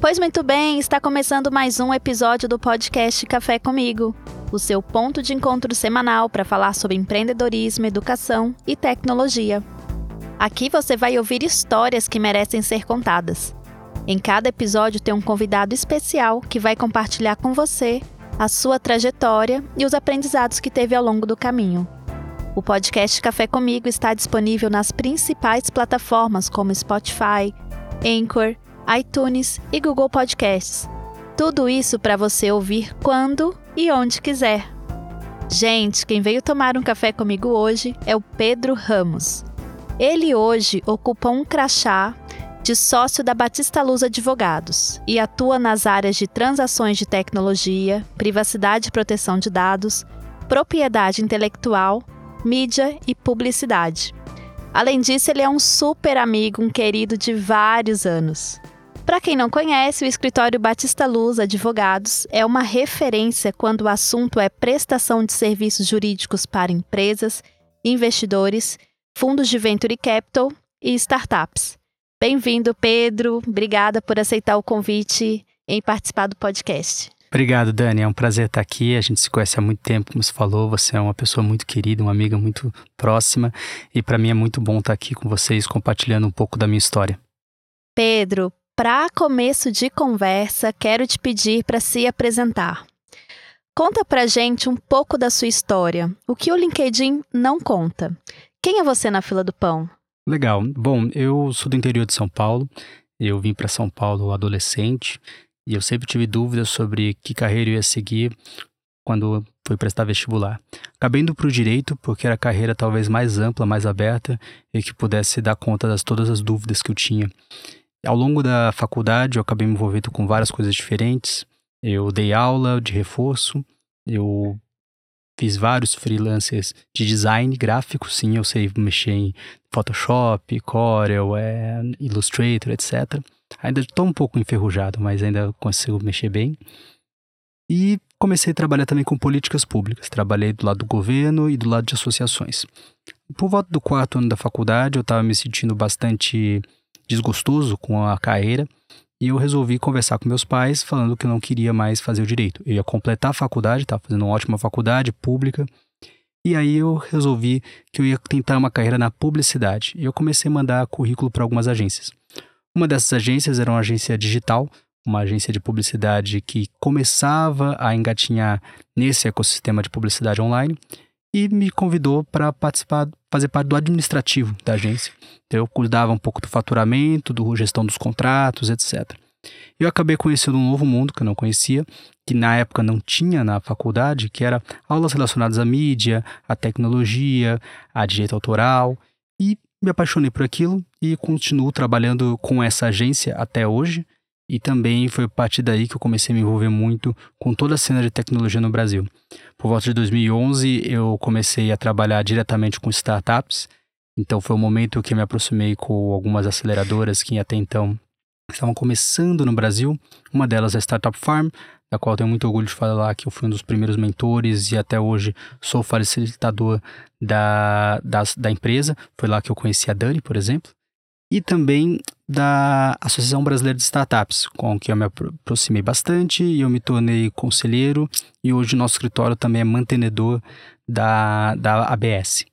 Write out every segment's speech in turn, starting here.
Pois muito bem, está começando mais um episódio do podcast Café Comigo, o seu ponto de encontro semanal para falar sobre empreendedorismo, educação e tecnologia. Aqui você vai ouvir histórias que merecem ser contadas. Em cada episódio tem um convidado especial que vai compartilhar com você a sua trajetória e os aprendizados que teve ao longo do caminho. O podcast Café Comigo está disponível nas principais plataformas como Spotify, Anchor, iTunes e Google Podcasts. Tudo isso para você ouvir quando e onde quiser. Gente, quem veio tomar um café comigo hoje é o Pedro Ramos. Ele hoje ocupa um crachá de sócio da Batista Luz Advogados e atua nas áreas de transações de tecnologia, privacidade e proteção de dados, propriedade intelectual, mídia e publicidade. Além disso, ele é um super amigo, um querido de vários anos. Para quem não conhece, o escritório Batista Luz Advogados é uma referência quando o assunto é prestação de serviços jurídicos para empresas, investidores, fundos de venture capital e startups. Bem-vindo, Pedro. Obrigada por aceitar o convite em participar do podcast. Obrigado, Dani. É um prazer estar aqui. A gente se conhece há muito tempo, como você falou. Você é uma pessoa muito querida, uma amiga muito próxima. E para mim é muito bom estar aqui com vocês, compartilhando um pouco da minha história. Pedro, para começo de conversa, quero te pedir para se apresentar. Conta pra gente um pouco da sua história, o que o LinkedIn não conta. Quem é você na fila do pão? Legal. Bom, eu sou do interior de São Paulo. Eu vim para São Paulo adolescente e eu sempre tive dúvidas sobre que carreira eu ia seguir quando fui prestar vestibular. Acabei indo para o direito porque era a carreira talvez mais ampla, mais aberta e que pudesse dar conta de todas as dúvidas que eu tinha. Ao longo da faculdade, eu acabei me envolvendo com várias coisas diferentes. Eu dei aula de reforço, eu fiz vários freelancers de design gráfico, sim, eu sei mexer em Photoshop, Corel, é, Illustrator, etc. Ainda estou um pouco enferrujado, mas ainda consigo mexer bem. E comecei a trabalhar também com políticas públicas. Trabalhei do lado do governo e do lado de associações. Por volta do quarto ano da faculdade, eu estava me sentindo bastante desgostoso com a carreira e eu resolvi conversar com meus pais falando que eu não queria mais fazer o direito. Eu ia completar a faculdade, estava fazendo uma ótima faculdade pública. E aí eu resolvi que eu ia tentar uma carreira na publicidade. E eu comecei a mandar currículo para algumas agências. Uma dessas agências era uma agência digital, uma agência de publicidade que começava a engatinhar nesse ecossistema de publicidade online e me convidou para participar, fazer parte do administrativo da agência. Eu cuidava um pouco do faturamento, do gestão dos contratos, etc. Eu acabei conhecendo um novo mundo que eu não conhecia, que na época não tinha na faculdade, que era aulas relacionadas à mídia, à tecnologia, a direito autoral, e me apaixonei por aquilo e continuo trabalhando com essa agência até hoje. E também foi a partir daí que eu comecei a me envolver muito com toda a cena de tecnologia no Brasil. Por volta de 2011, eu comecei a trabalhar diretamente com startups. Então foi o momento que eu me aproximei com algumas aceleradoras que até então estavam começando no Brasil. Uma delas é a Startup Farm, da qual tenho muito orgulho de falar que eu fui um dos primeiros mentores e até hoje sou facilitador da, da, da empresa. Foi lá que eu conheci a Dani, por exemplo e também da Associação Brasileira de Startups, com que eu me aproximei bastante e eu me tornei conselheiro e hoje o nosso escritório também é mantenedor da, da ABS.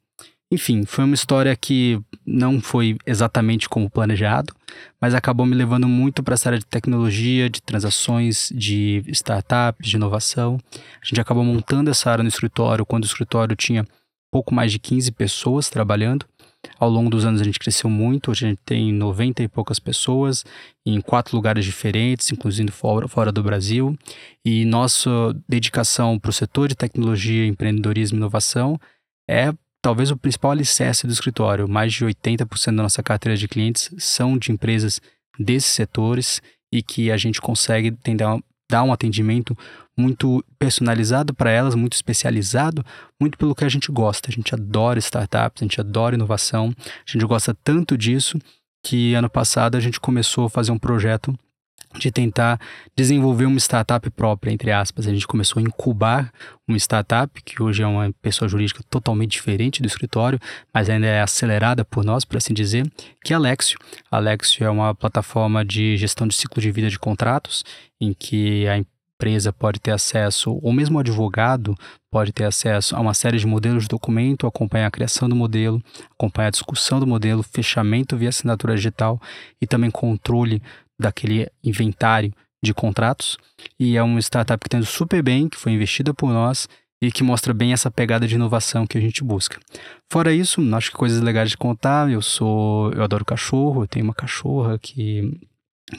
Enfim, foi uma história que não foi exatamente como planejado, mas acabou me levando muito para essa área de tecnologia, de transações, de startups, de inovação. A gente acabou montando essa área no escritório quando o escritório tinha pouco mais de 15 pessoas trabalhando. Ao longo dos anos a gente cresceu muito, hoje a gente tem 90 e poucas pessoas em quatro lugares diferentes, inclusive fora, fora do Brasil. E nossa dedicação para o setor de tecnologia, empreendedorismo e inovação é talvez o principal alicerce do escritório. Mais de 80% da nossa carteira de clientes são de empresas desses setores e que a gente consegue dar um atendimento muito personalizado para elas, muito especializado, muito pelo que a gente gosta. A gente adora startups, a gente adora inovação, a gente gosta tanto disso que ano passado a gente começou a fazer um projeto de tentar desenvolver uma startup própria, entre aspas. A gente começou a incubar uma startup, que hoje é uma pessoa jurídica totalmente diferente do escritório, mas ainda é acelerada por nós, por assim dizer, que é Alexio. Alexio é uma plataforma de gestão de ciclo de vida de contratos, em que a empresa pode ter acesso, ou mesmo o advogado pode ter acesso a uma série de modelos de documento, acompanhar a criação do modelo, acompanhar a discussão do modelo, fechamento via assinatura digital e também controle daquele inventário de contratos. E é uma startup que está indo super bem, que foi investida por nós e que mostra bem essa pegada de inovação que a gente busca. Fora isso, acho que coisas legais de contar, eu sou, eu adoro cachorro, eu tenho uma cachorra que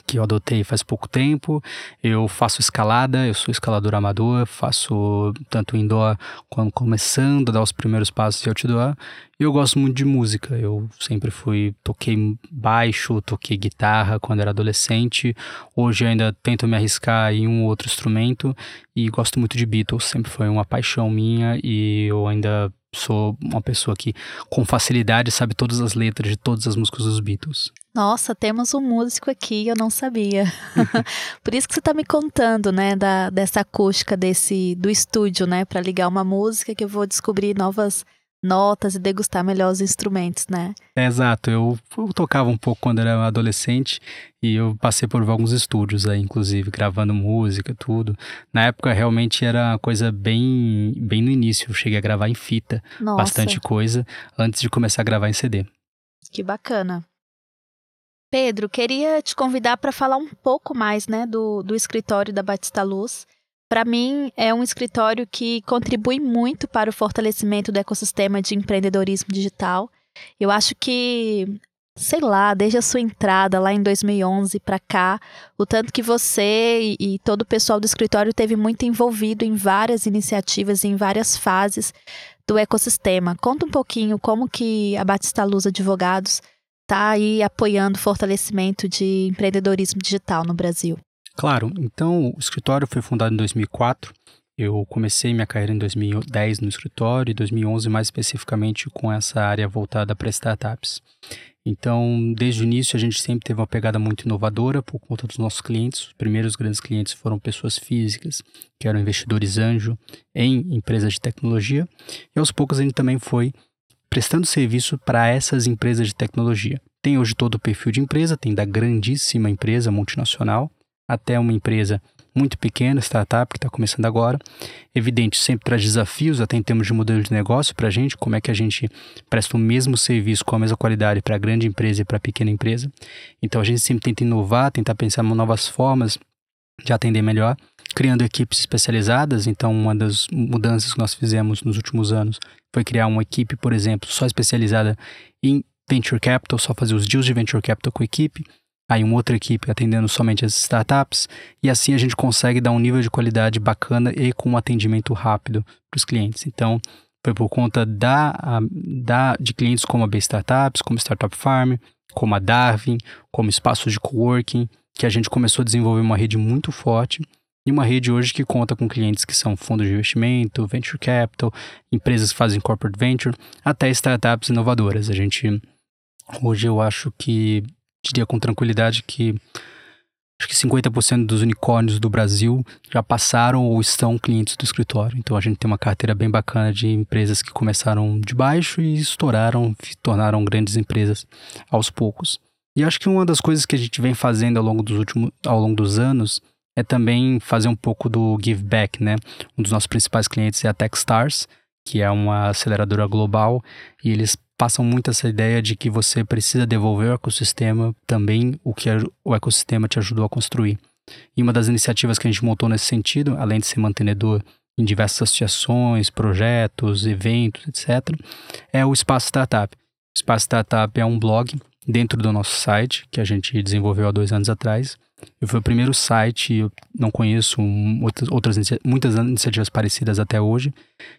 que eu adotei faz pouco tempo. Eu faço escalada, eu sou escalador amador, faço tanto indoor quanto começando a dar os primeiros passos de outdoor. E eu gosto muito de música. Eu sempre fui, toquei baixo, toquei guitarra quando era adolescente. Hoje ainda tento me arriscar em um outro instrumento e gosto muito de Beatles. Sempre foi uma paixão minha e eu ainda sou uma pessoa que com facilidade sabe todas as letras de todas as músicas dos Beatles. Nossa, temos um músico aqui, eu não sabia. Por isso que você está me contando, né, da, dessa acústica desse do estúdio, né, para ligar uma música que eu vou descobrir novas notas e degustar melhor os instrumentos, né? É, exato. Eu, eu, tocava um pouco quando era adolescente e eu passei por alguns estúdios aí, inclusive, gravando música, tudo. Na época realmente era coisa bem, bem no início. Eu cheguei a gravar em fita, Nossa. bastante coisa, antes de começar a gravar em CD. Que bacana. Pedro, queria te convidar para falar um pouco mais, né, do, do escritório da Batista Luz para mim, é um escritório que contribui muito para o fortalecimento do ecossistema de empreendedorismo digital. Eu acho que, sei lá, desde a sua entrada lá em 2011 para cá, o tanto que você e, e todo o pessoal do escritório teve muito envolvido em várias iniciativas, em várias fases do ecossistema. Conta um pouquinho como que a Batista Luz Advogados está aí apoiando o fortalecimento de empreendedorismo digital no Brasil. Claro, então o escritório foi fundado em 2004. Eu comecei minha carreira em 2010 no escritório e 2011 mais especificamente com essa área voltada para startups. Então, desde o início a gente sempre teve uma pegada muito inovadora por conta dos nossos clientes. Os primeiros grandes clientes foram pessoas físicas, que eram investidores anjo em empresas de tecnologia, e aos poucos a gente também foi prestando serviço para essas empresas de tecnologia. Tem hoje todo o perfil de empresa, tem da grandíssima empresa multinacional, até uma empresa muito pequena, startup, que está começando agora. Evidente, sempre traz desafios, até em termos de modelo de negócio para a gente, como é que a gente presta o mesmo serviço com a mesma qualidade para a grande empresa e para a pequena empresa. Então a gente sempre tenta inovar, tentar pensar em novas formas de atender melhor, criando equipes especializadas. Então, uma das mudanças que nós fizemos nos últimos anos foi criar uma equipe, por exemplo, só especializada em venture capital, só fazer os deals de venture capital com a equipe aí uma outra equipe atendendo somente as startups, e assim a gente consegue dar um nível de qualidade bacana e com um atendimento rápido para os clientes. Então, foi por conta da, da, de clientes como a B Startups, como Startup Farm, como a Darwin, como espaços de coworking, que a gente começou a desenvolver uma rede muito forte e uma rede hoje que conta com clientes que são fundos de investimento, venture capital, empresas que fazem corporate venture, até startups inovadoras. A gente hoje eu acho que diria com tranquilidade que acho que 50% dos unicórnios do Brasil já passaram ou estão clientes do escritório. Então a gente tem uma carteira bem bacana de empresas que começaram de baixo e estouraram, se tornaram grandes empresas aos poucos. E acho que uma das coisas que a gente vem fazendo ao longo dos últimos ao longo dos anos é também fazer um pouco do give back, né? Um dos nossos principais clientes é a Techstars, que é uma aceleradora global, e eles passam muito essa ideia de que você precisa devolver ao ecossistema também o que o ecossistema te ajudou a construir. E uma das iniciativas que a gente montou nesse sentido, além de ser mantenedor em diversas associações, projetos, eventos, etc., é o Espaço Startup. O Espaço Startup é um blog dentro do nosso site que a gente desenvolveu há dois anos atrás, fui o primeiro site, eu não conheço outras, outras muitas iniciativas parecidas até hoje,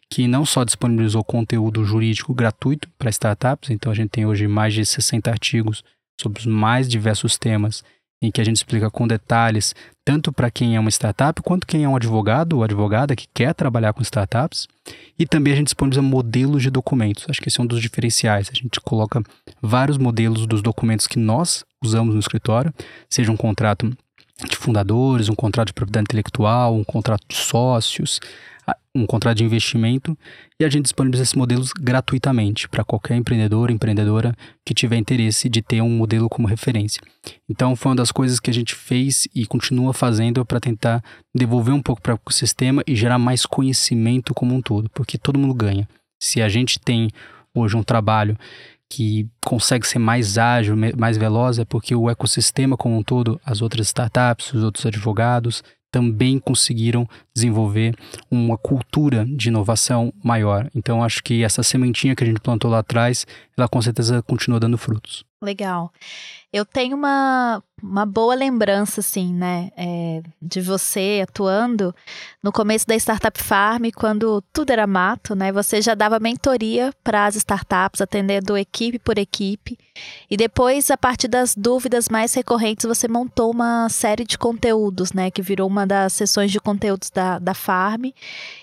que não só disponibilizou conteúdo jurídico gratuito para startups, então a gente tem hoje mais de 60 artigos sobre os mais diversos temas em que a gente explica com detalhes, tanto para quem é uma startup, quanto quem é um advogado ou advogada que quer trabalhar com startups. E também a gente disponibiliza modelos de documentos. Acho que esse é um dos diferenciais. A gente coloca vários modelos dos documentos que nós usamos no escritório, seja um contrato de fundadores, um contrato de propriedade intelectual, um contrato de sócios, um contrato de investimento e a gente disponibiliza esses modelos gratuitamente para qualquer empreendedor, empreendedora que tiver interesse de ter um modelo como referência. Então, foi uma das coisas que a gente fez e continua fazendo para tentar devolver um pouco para o ecossistema e gerar mais conhecimento como um todo, porque todo mundo ganha. Se a gente tem hoje um trabalho que consegue ser mais ágil, mais veloz, é porque o ecossistema como um todo, as outras startups, os outros advogados, também conseguiram desenvolver uma cultura de inovação maior. Então, acho que essa sementinha que a gente plantou lá atrás, ela com certeza continua dando frutos. Legal. Eu tenho uma, uma boa lembrança, assim, né, é, de você atuando no começo da Startup Farm, quando tudo era mato, né? Você já dava mentoria para as startups, atendendo equipe por equipe. E depois, a partir das dúvidas mais recorrentes, você montou uma série de conteúdos, né? Que virou uma das sessões de conteúdos da, da Farm.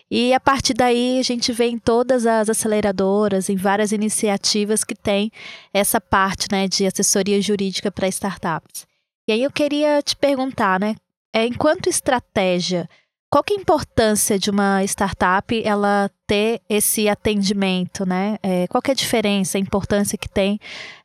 E a partir daí a gente vê em todas as aceleradoras, em várias iniciativas que tem essa parte né, de assessoria jurídica para startups. E aí eu queria te perguntar, né? É, enquanto estratégia, qual que é a importância de uma startup ela ter esse atendimento, né? É, qual que é a diferença, a importância que tem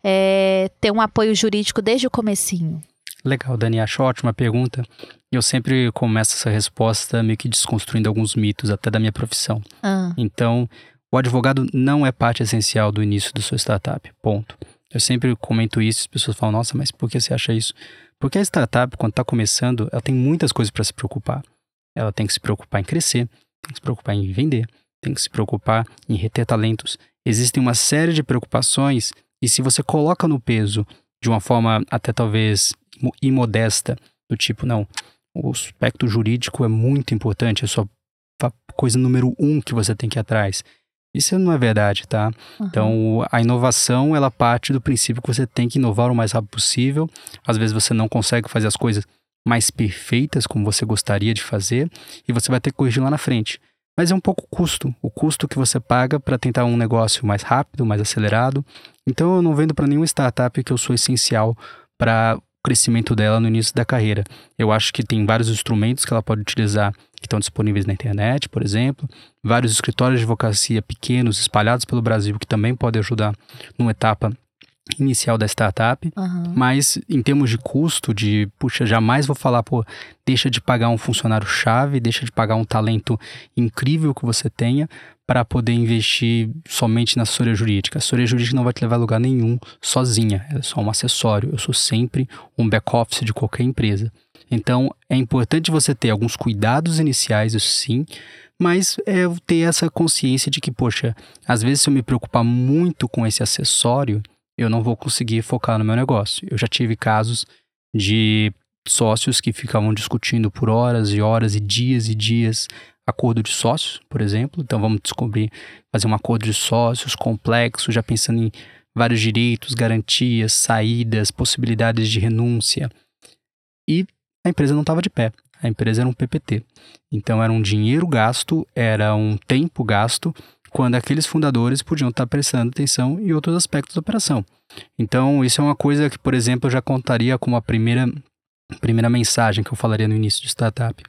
é, ter um apoio jurídico desde o comecinho? Legal, Dani, acho ótima pergunta. Eu sempre começo essa resposta meio que desconstruindo alguns mitos, até da minha profissão. Ah. Então, o advogado não é parte essencial do início do seu startup. Ponto. Eu sempre comento isso, as pessoas falam, nossa, mas por que você acha isso? Porque a startup, quando está começando, ela tem muitas coisas para se preocupar. Ela tem que se preocupar em crescer, tem que se preocupar em vender, tem que se preocupar em reter talentos. Existem uma série de preocupações, e se você coloca no peso de uma forma até talvez imodesta, do tipo, não, o aspecto jurídico é muito importante, é só coisa número um que você tem que ir atrás. Isso não é verdade, tá? Uhum. Então, a inovação, ela parte do princípio que você tem que inovar o mais rápido possível. Às vezes você não consegue fazer as coisas mais perfeitas como você gostaria de fazer e você vai ter que corrigir lá na frente. Mas é um pouco custo, o custo que você paga para tentar um negócio mais rápido, mais acelerado. Então, eu não vendo para nenhuma startup que eu sou essencial para crescimento dela no início da carreira. Eu acho que tem vários instrumentos que ela pode utilizar que estão disponíveis na internet, por exemplo, vários escritórios de advocacia pequenos espalhados pelo Brasil que também podem ajudar numa etapa inicial da startup, uhum. mas em termos de custo, de, puxa, jamais vou falar, pô, deixa de pagar um funcionário chave, deixa de pagar um talento incrível que você tenha para poder investir somente na assessoria jurídica. A assessoria jurídica não vai te levar a lugar nenhum sozinha, ela é só um acessório. Eu sou sempre um back-office de qualquer empresa. Então, é importante você ter alguns cuidados iniciais, isso sim, mas é ter essa consciência de que, poxa, às vezes se eu me preocupar muito com esse acessório, eu não vou conseguir focar no meu negócio. Eu já tive casos de sócios que ficavam discutindo por horas e horas e dias e dias acordo de sócios, por exemplo. Então vamos descobrir, fazer um acordo de sócios complexo, já pensando em vários direitos, garantias, saídas, possibilidades de renúncia. E a empresa não estava de pé. A empresa era um PPT. Então era um dinheiro gasto, era um tempo gasto quando aqueles fundadores podiam estar prestando atenção em outros aspectos da operação. Então, isso é uma coisa que, por exemplo, eu já contaria como a primeira, primeira mensagem que eu falaria no início de startup.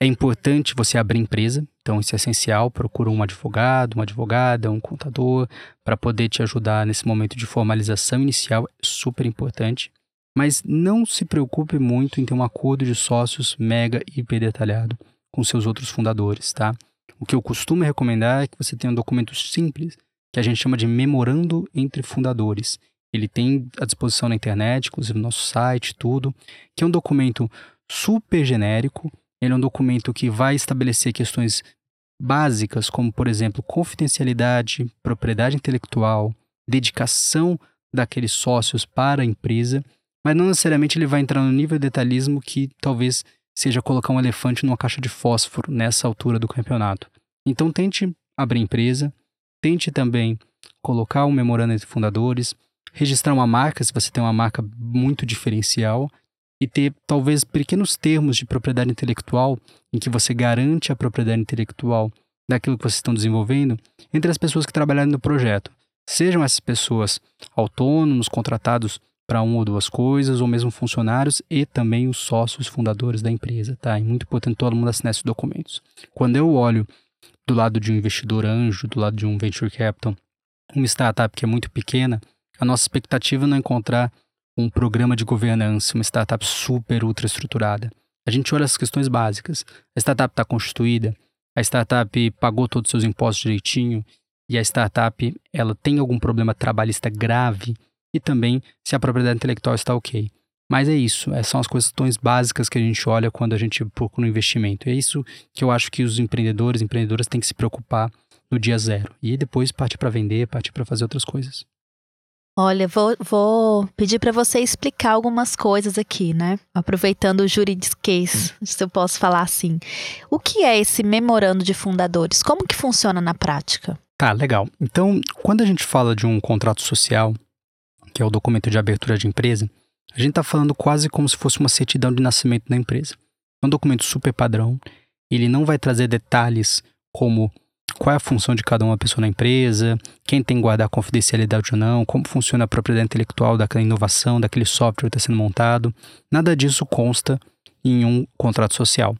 É importante você abrir empresa, então isso é essencial. Procura um advogado, uma advogada, um contador, para poder te ajudar nesse momento de formalização inicial, é super importante. Mas não se preocupe muito em ter um acordo de sócios mega hiper detalhado com seus outros fundadores, tá? O que eu costumo recomendar é que você tenha um documento simples, que a gente chama de memorando entre fundadores. Ele tem à disposição na internet, inclusive no nosso site, tudo, que é um documento super genérico. Ele é um documento que vai estabelecer questões básicas, como, por exemplo, confidencialidade, propriedade intelectual, dedicação daqueles sócios para a empresa, mas não necessariamente ele vai entrar no nível de detalhismo que talvez seja colocar um elefante numa caixa de fósforo nessa altura do campeonato. Então tente abrir empresa, tente também colocar um memorando entre fundadores, registrar uma marca se você tem uma marca muito diferencial e ter talvez pequenos termos de propriedade intelectual em que você garante a propriedade intelectual daquilo que vocês estão desenvolvendo entre as pessoas que trabalharem no projeto. Sejam essas pessoas autônomos, contratados para uma ou duas coisas, ou mesmo funcionários e também os sócios fundadores da empresa, tá? É muito importante todo mundo assinar esses documentos. Quando eu olho do lado de um investidor anjo, do lado de um venture capital, uma startup que é muito pequena, a nossa expectativa não é encontrar um programa de governança, uma startup super ultra estruturada. A gente olha as questões básicas. A startup está constituída, a startup pagou todos os seus impostos direitinho e a startup ela tem algum problema trabalhista grave e também se a propriedade intelectual está ok. Mas é isso, é, são as questões básicas que a gente olha quando a gente procura um investimento. É isso que eu acho que os empreendedores, empreendedoras têm que se preocupar no dia zero. E depois partir para vender, partir para fazer outras coisas. Olha, vou, vou pedir para você explicar algumas coisas aqui, né? Aproveitando o juridiquês, se eu posso falar assim. O que é esse memorando de fundadores? Como que funciona na prática? Tá, legal. Então, quando a gente fala de um contrato social, que é o documento de abertura de empresa, a gente está falando quase como se fosse uma certidão de nascimento da empresa. É um documento super padrão, ele não vai trazer detalhes como qual é a função de cada uma pessoa na empresa, quem tem que guardar confidencialidade ou não, como funciona a propriedade intelectual daquela inovação, daquele software que está sendo montado. Nada disso consta em um contrato social.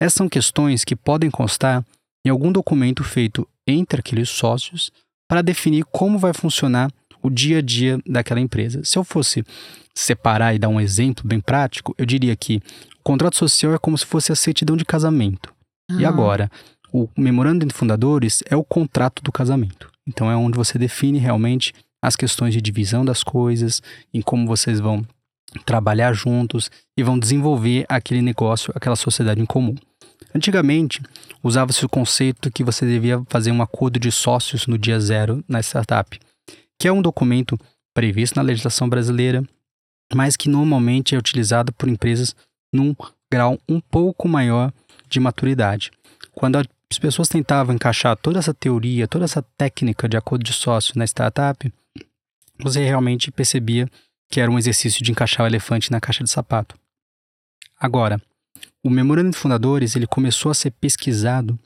Essas são questões que podem constar em algum documento feito entre aqueles sócios para definir como vai funcionar o dia a dia daquela empresa. Se eu fosse separar e dar um exemplo bem prático, eu diria que o contrato social é como se fosse a certidão de casamento. E agora, o memorando de fundadores é o contrato do casamento. Então é onde você define realmente as questões de divisão das coisas, em como vocês vão trabalhar juntos e vão desenvolver aquele negócio, aquela sociedade em comum. Antigamente, usava-se o conceito que você devia fazer um acordo de sócios no dia zero na startup que é um documento previsto na legislação brasileira, mas que normalmente é utilizado por empresas num grau um pouco maior de maturidade. Quando as pessoas tentavam encaixar toda essa teoria, toda essa técnica de acordo de sócio na startup, você realmente percebia que era um exercício de encaixar o elefante na caixa de sapato. Agora, o memorando de fundadores ele começou a ser pesquisado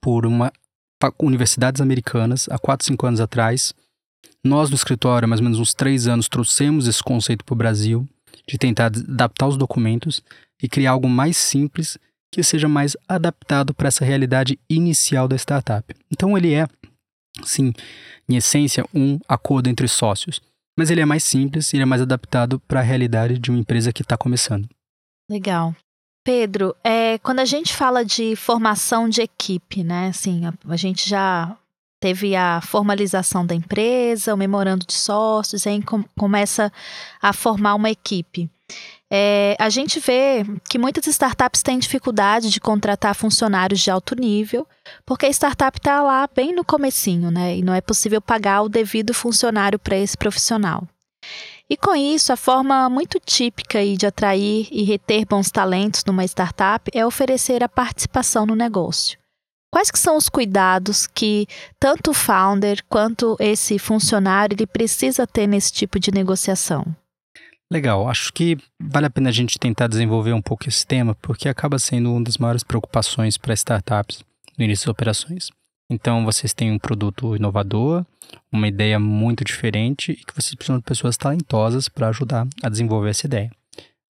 por uma universidades americanas há 4, 5 anos atrás, nós, no escritório, há mais ou menos uns três anos, trouxemos esse conceito para o Brasil, de tentar adaptar os documentos e criar algo mais simples que seja mais adaptado para essa realidade inicial da startup. Então, ele é, sim, em essência, um acordo entre sócios, mas ele é mais simples e ele é mais adaptado para a realidade de uma empresa que está começando. Legal. Pedro, é, quando a gente fala de formação de equipe, né? Assim, a, a gente já teve a formalização da empresa, o memorando de sócios, aí com, começa a formar uma equipe. É, a gente vê que muitas startups têm dificuldade de contratar funcionários de alto nível, porque a startup está lá bem no comecinho, né? E não é possível pagar o devido funcionário para esse profissional. E com isso, a forma muito típica de atrair e reter bons talentos numa startup é oferecer a participação no negócio. Quais que são os cuidados que tanto o founder quanto esse funcionário ele precisa ter nesse tipo de negociação? Legal, acho que vale a pena a gente tentar desenvolver um pouco esse tema, porque acaba sendo uma das maiores preocupações para startups no início das operações. Então, vocês têm um produto inovador, uma ideia muito diferente e que vocês precisam de pessoas talentosas para ajudar a desenvolver essa ideia.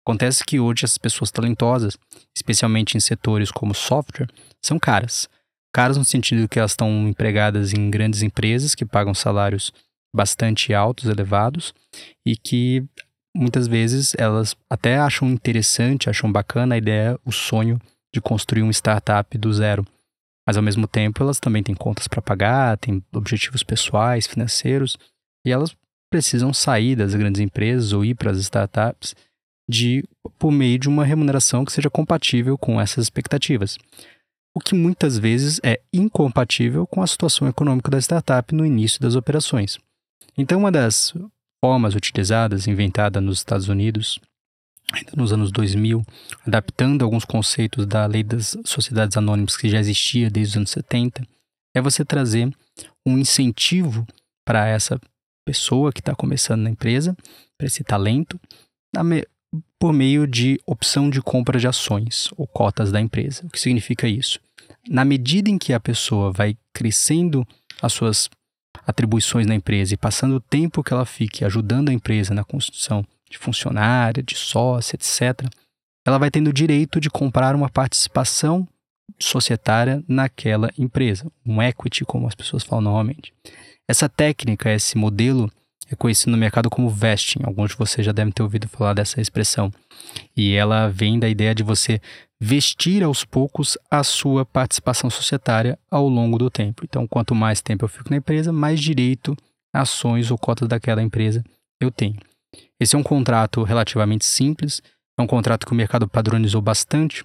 Acontece que hoje essas pessoas talentosas, especialmente em setores como software, são caras caras no sentido que elas estão empregadas em grandes empresas que pagam salários bastante altos, elevados, e que muitas vezes elas até acham interessante, acham bacana a ideia, o sonho de construir uma startup do zero. Mas ao mesmo tempo elas também têm contas para pagar, têm objetivos pessoais, financeiros, e elas precisam sair das grandes empresas ou ir para as startups de por meio de uma remuneração que seja compatível com essas expectativas o que muitas vezes é incompatível com a situação econômica da startup no início das operações. Então, uma das formas utilizadas, inventada nos Estados Unidos, ainda nos anos 2000, adaptando alguns conceitos da lei das sociedades anônimas que já existia desde os anos 70, é você trazer um incentivo para essa pessoa que está começando na empresa, para esse talento, por meio de opção de compra de ações ou cotas da empresa. O que significa isso? Na medida em que a pessoa vai crescendo as suas atribuições na empresa e passando o tempo que ela fique ajudando a empresa na construção de funcionária, de sócia, etc., ela vai tendo o direito de comprar uma participação societária naquela empresa, um equity, como as pessoas falam normalmente. Essa técnica, esse modelo, é conhecido no mercado como vesting. Alguns de vocês já devem ter ouvido falar dessa expressão. E ela vem da ideia de você vestir aos poucos a sua participação societária ao longo do tempo. Então, quanto mais tempo eu fico na empresa, mais direito, ações ou cotas daquela empresa eu tenho. Esse é um contrato relativamente simples, é um contrato que o mercado padronizou bastante.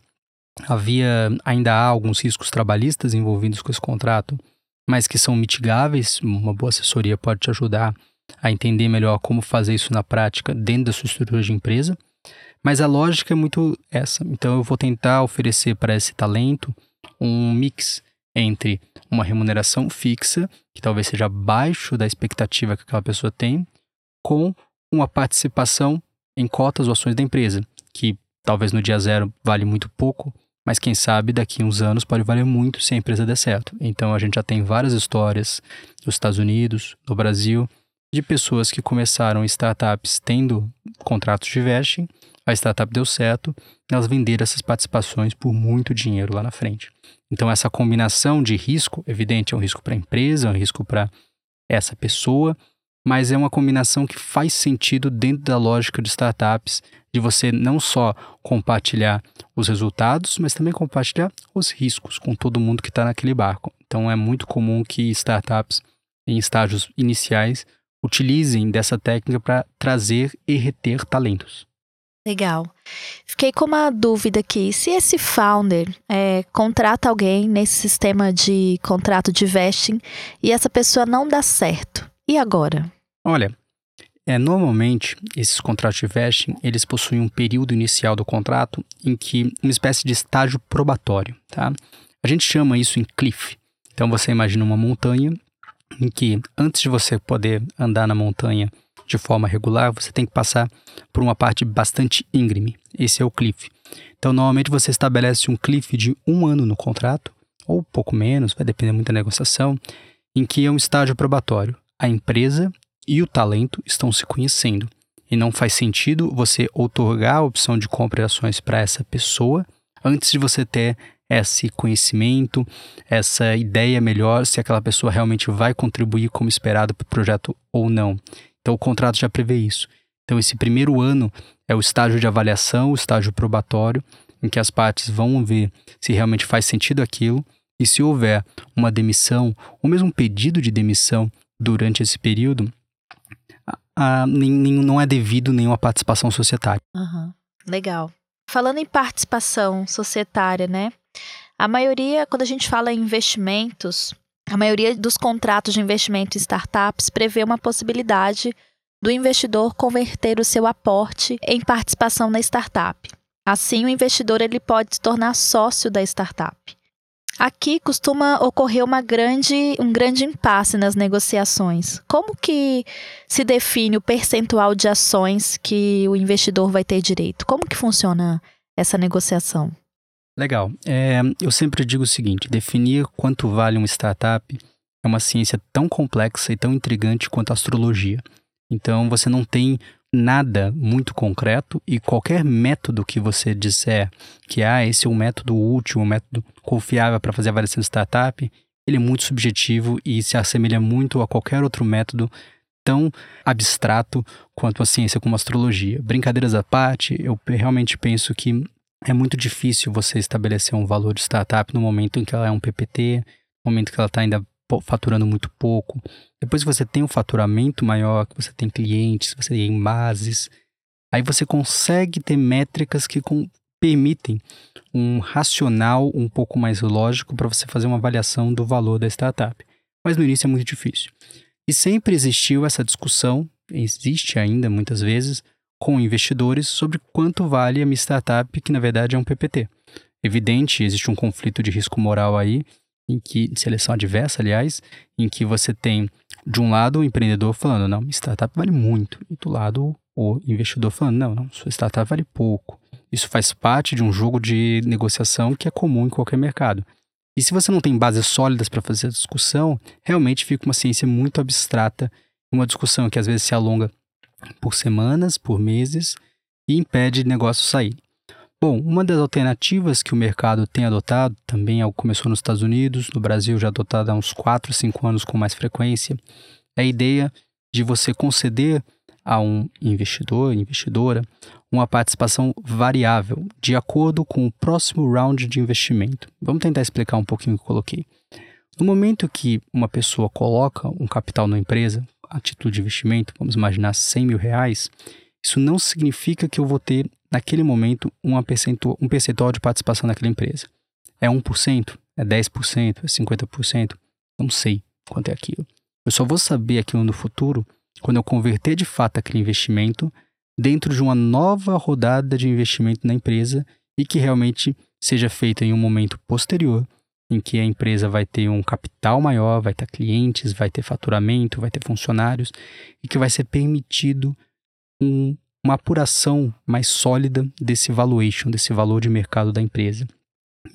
Havia, ainda há alguns riscos trabalhistas envolvidos com esse contrato, mas que são mitigáveis. Uma boa assessoria pode te ajudar a entender melhor como fazer isso na prática dentro da sua estrutura de empresa. Mas a lógica é muito essa. Então eu vou tentar oferecer para esse talento um mix entre uma remuneração fixa, que talvez seja abaixo da expectativa que aquela pessoa tem, com uma participação em cotas ou ações da empresa, que talvez no dia zero vale muito pouco, mas quem sabe daqui a uns anos pode valer muito se a empresa der certo. Então a gente já tem várias histórias nos Estados Unidos, no Brasil, de pessoas que começaram startups tendo contratos de vesting, a startup deu certo, elas venderam essas participações por muito dinheiro lá na frente. Então essa combinação de risco, evidente, é um risco para a empresa, é um risco para essa pessoa, mas é uma combinação que faz sentido dentro da lógica de startups, de você não só compartilhar os resultados, mas também compartilhar os riscos com todo mundo que está naquele barco. Então é muito comum que startups em estágios iniciais utilizem dessa técnica para trazer e reter talentos. Legal. Fiquei com uma dúvida aqui. Se esse founder é, contrata alguém nesse sistema de contrato de vesting e essa pessoa não dá certo, e agora? Olha, é, normalmente esses contratos de vesting eles possuem um período inicial do contrato em que uma espécie de estágio probatório, tá? A gente chama isso em cliff. Então você imagina uma montanha em que antes de você poder andar na montanha de forma regular, você tem que passar por uma parte bastante íngreme. Esse é o cliff. Então, normalmente você estabelece um cliff de um ano no contrato, ou pouco menos, vai depender muito da negociação, em que é um estágio probatório. A empresa e o talento estão se conhecendo. E não faz sentido você otorgar a opção de compra de ações para essa pessoa antes de você ter esse conhecimento, essa ideia melhor se aquela pessoa realmente vai contribuir como esperado para o projeto ou não. Então o contrato já prevê isso. Então esse primeiro ano é o estágio de avaliação, o estágio probatório, em que as partes vão ver se realmente faz sentido aquilo e se houver uma demissão ou mesmo um pedido de demissão durante esse período, a, não é devido nenhuma participação societária. Uhum. Legal. Falando em participação societária, né? A maioria, quando a gente fala em investimentos, a maioria dos contratos de investimento em startups prevê uma possibilidade do investidor converter o seu aporte em participação na startup. Assim, o investidor ele pode se tornar sócio da startup. Aqui costuma ocorrer uma grande, um grande impasse nas negociações. Como que se define o percentual de ações que o investidor vai ter direito? Como que funciona essa negociação? Legal. É, eu sempre digo o seguinte: definir quanto vale uma startup é uma ciência tão complexa e tão intrigante quanto a astrologia. Então, você não tem nada muito concreto e qualquer método que você disser que ah, esse é um método útil, um método confiável para fazer avaliação de startup, ele é muito subjetivo e se assemelha muito a qualquer outro método tão abstrato quanto a ciência como a astrologia. Brincadeiras à parte, eu realmente penso que é muito difícil você estabelecer um valor de startup no momento em que ela é um PPT, no momento que ela está ainda faturando muito pouco. Depois que você tem um faturamento maior, que você tem clientes, você tem bases, aí você consegue ter métricas que com, permitem um racional um pouco mais lógico para você fazer uma avaliação do valor da startup. Mas no início é muito difícil. E sempre existiu essa discussão, existe ainda muitas vezes, com investidores sobre quanto vale a minha startup, que na verdade é um PPT. Evidente, existe um conflito de risco moral aí, em que, de seleção adversa, aliás, em que você tem, de um lado, o empreendedor falando, não, minha startup vale muito, e do lado, o investidor falando, não, não, sua startup vale pouco. Isso faz parte de um jogo de negociação que é comum em qualquer mercado. E se você não tem bases sólidas para fazer a discussão, realmente fica uma ciência muito abstrata, uma discussão que às vezes se alonga por semanas, por meses e impede negócio sair. Bom, uma das alternativas que o mercado tem adotado, também começou nos Estados Unidos, no Brasil já adotado há uns 4, 5 anos com mais frequência, é a ideia de você conceder a um investidor, investidora, uma participação variável, de acordo com o próximo round de investimento. Vamos tentar explicar um pouquinho o que eu coloquei. No momento que uma pessoa coloca um capital na empresa, a título de investimento, vamos imaginar 100 mil reais, isso não significa que eu vou ter, naquele momento, uma percentual, um percentual de participação naquela empresa. É 1%? É 10%? É 50%? Não sei quanto é aquilo. Eu só vou saber aquilo no futuro quando eu converter de fato aquele investimento dentro de uma nova rodada de investimento na empresa e que realmente seja feita em um momento posterior, em que a empresa vai ter um capital maior, vai ter clientes, vai ter faturamento, vai ter funcionários e que vai ser permitido um, uma apuração mais sólida desse valuation, desse valor de mercado da empresa.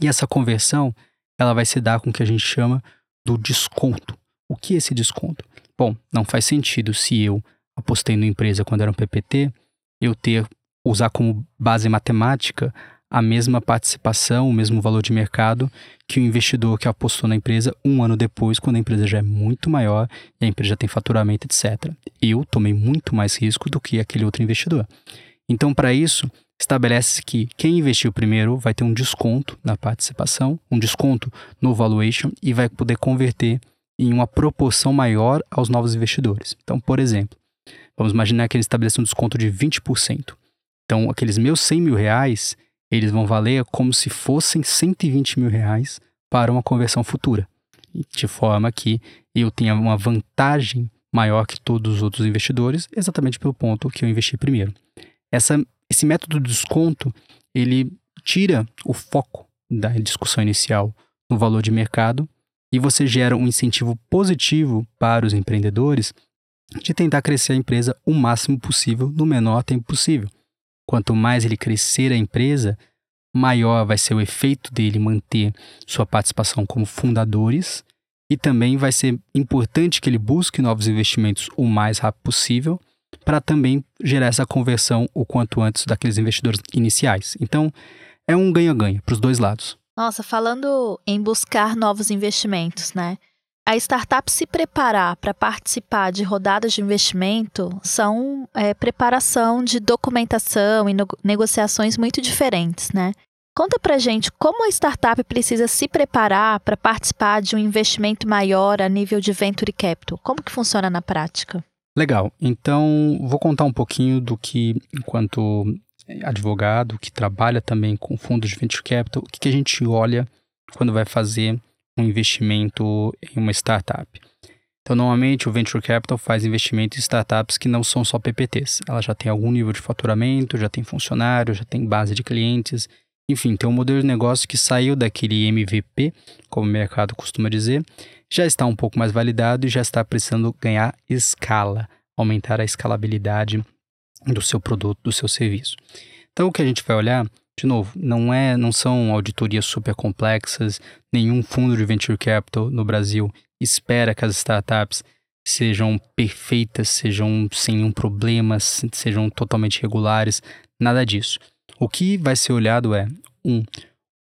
E essa conversão, ela vai se dar com o que a gente chama do desconto. O que é esse desconto? Bom, não faz sentido se eu apostei na empresa quando era um PPT, eu ter usar como base matemática a mesma participação, o mesmo valor de mercado que o investidor que apostou na empresa um ano depois, quando a empresa já é muito maior e a empresa já tem faturamento, etc. Eu tomei muito mais risco do que aquele outro investidor. Então, para isso, estabelece que quem investiu primeiro vai ter um desconto na participação, um desconto no valuation e vai poder converter em uma proporção maior aos novos investidores. Então, por exemplo, vamos imaginar que ele estabeleça um desconto de 20%. Então, aqueles meus 100 mil reais, eles vão valer como se fossem 120 mil reais para uma conversão futura. De forma que eu tenha uma vantagem maior que todos os outros investidores, exatamente pelo ponto que eu investi primeiro. Essa, esse método de desconto, ele tira o foco da discussão inicial no valor de mercado e você gera um incentivo positivo para os empreendedores de tentar crescer a empresa o máximo possível no menor tempo possível. Quanto mais ele crescer a empresa, maior vai ser o efeito dele manter sua participação como fundadores e também vai ser importante que ele busque novos investimentos o mais rápido possível para também gerar essa conversão o quanto antes daqueles investidores iniciais. Então, é um ganha-ganha para os dois lados. Nossa, falando em buscar novos investimentos, né? A startup se preparar para participar de rodadas de investimento são é, preparação de documentação e no, negociações muito diferentes, né? Conta pra gente como a startup precisa se preparar para participar de um investimento maior a nível de venture capital. Como que funciona na prática? Legal. Então, vou contar um pouquinho do que, enquanto advogado que trabalha também com fundos de venture capital, o que, que a gente olha quando vai fazer um investimento em uma startup? Então, normalmente o venture capital faz investimento em startups que não são só PPTs. Ela já tem algum nível de faturamento, já tem funcionário, já tem base de clientes, enfim, tem um modelo de negócio que saiu daquele MVP, como o mercado costuma dizer, já está um pouco mais validado e já está precisando ganhar escala, aumentar a escalabilidade do seu produto, do seu serviço. Então o que a gente vai olhar, de novo, não é, não são auditorias super complexas, nenhum fundo de venture capital no Brasil espera que as startups sejam perfeitas, sejam sem nenhum problema, sejam totalmente regulares, nada disso. O que vai ser olhado é, um,